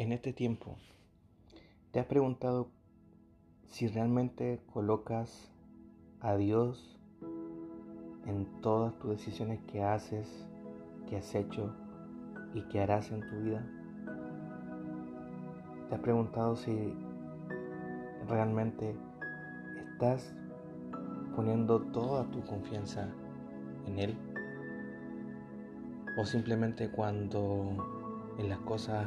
En este tiempo, ¿te has preguntado si realmente colocas a Dios en todas tus decisiones que haces, que has hecho y que harás en tu vida? ¿Te has preguntado si realmente estás poniendo toda tu confianza en Él? ¿O simplemente cuando en las cosas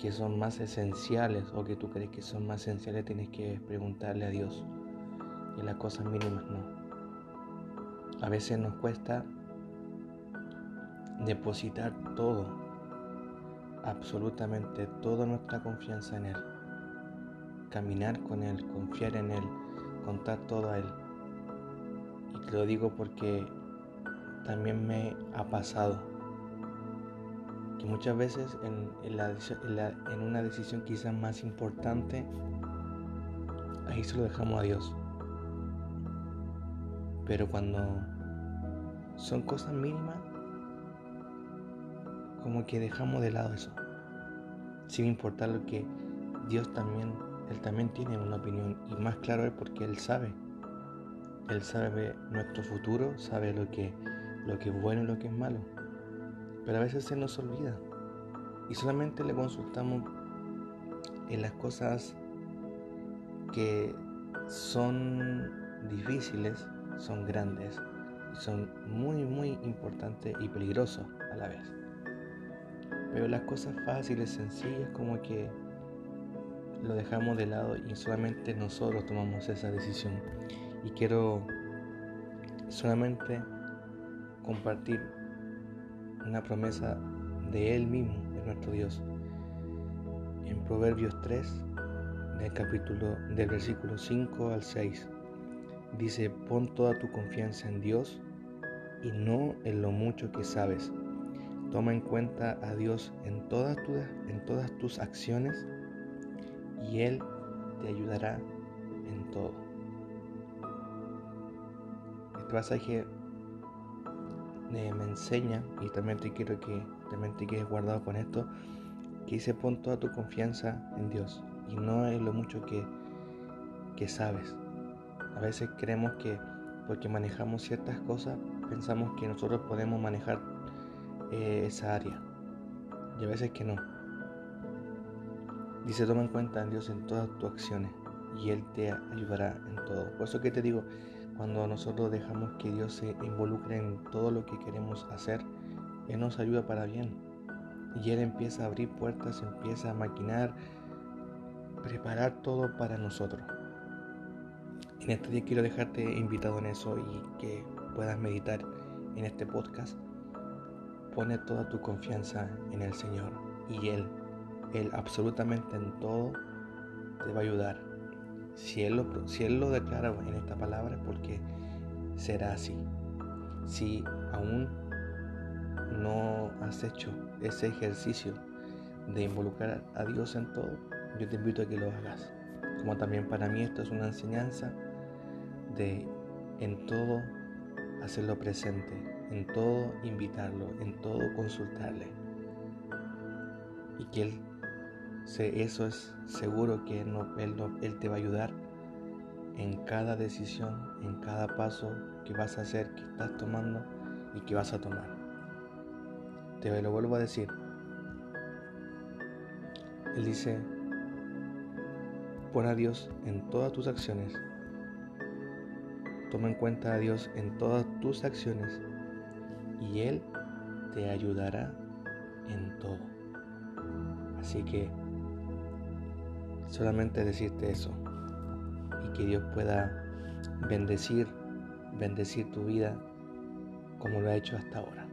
que son más esenciales o que tú crees que son más esenciales tienes que preguntarle a Dios? Y las cosas mínimas no. A veces nos cuesta depositar todo, absolutamente toda nuestra confianza en Él. Caminar con Él, confiar en Él, contar todo a Él. Y te lo digo porque también me ha pasado que muchas veces en, en, una decisión quizás más importante, ahí se lo dejamos a Dios. Pero cuando son cosas mínimas, como que dejamos de lado eso. Sin importar lo que Dios también, Él también tiene una opinión. Y más claro es porque Él sabe. Él sabe nuestro futuro, sabe lo que, lo que es bueno y lo que es malo. Pero a veces se nos olvida. Y solamente le consultamos en las cosas que son difíciles, son grandes, son muy, muy importantes y peligrosos a la vez. Pero las cosas fáciles, sencillas, como que lo dejamos de lado y solamente nosotros tomamos esa decisión. Y quiero solamente compartir una promesa de Él mismo, de nuestro Dios. En Proverbios 3, del capítulo del versículo 5 al 6, dice, pon toda tu confianza en Dios y no en lo mucho que sabes. Toma en cuenta a Dios en todas, tus, en todas tus acciones y Él te ayudará en todo. Este pasaje me enseña, y también te quiero que también te quedes guardado con esto, que dice pon toda tu confianza en Dios y no en lo mucho que, que sabes. A veces creemos que porque manejamos ciertas cosas pensamos que nosotros podemos manejar eh, esa área. Y a veces que no. Dice, toma en cuenta a Dios en todas tus acciones y Él te ayudará en todo. Por eso que te digo, cuando nosotros dejamos que Dios se involucre en todo lo que queremos hacer, Él nos ayuda para bien. Y Él empieza a abrir puertas, empieza a maquinar, preparar todo para nosotros. En este día quiero dejarte invitado en eso y que puedas meditar en este podcast, pone toda tu confianza en el Señor y Él, Él absolutamente en todo te va a ayudar. Si Él lo, declara en esta palabra porque será así. Si aún no has hecho ese ejercicio de involucrar a Dios en todo, yo te invito a que lo hagas. Como también para mí esto es una enseñanza de en todo hacerlo presente, en todo invitarlo, en todo consultarle. Y que Él, eso es seguro que él, él te va a ayudar en cada decisión, en cada paso que vas a hacer, que estás tomando y que vas a tomar. Te lo vuelvo a decir. Él dice, pon a Dios en todas tus acciones Toma en cuenta a Dios en todas tus acciones y Él te ayudará en todo. Así que solamente decirte eso y que Dios pueda bendecir, bendecir tu vida como lo ha hecho hasta ahora.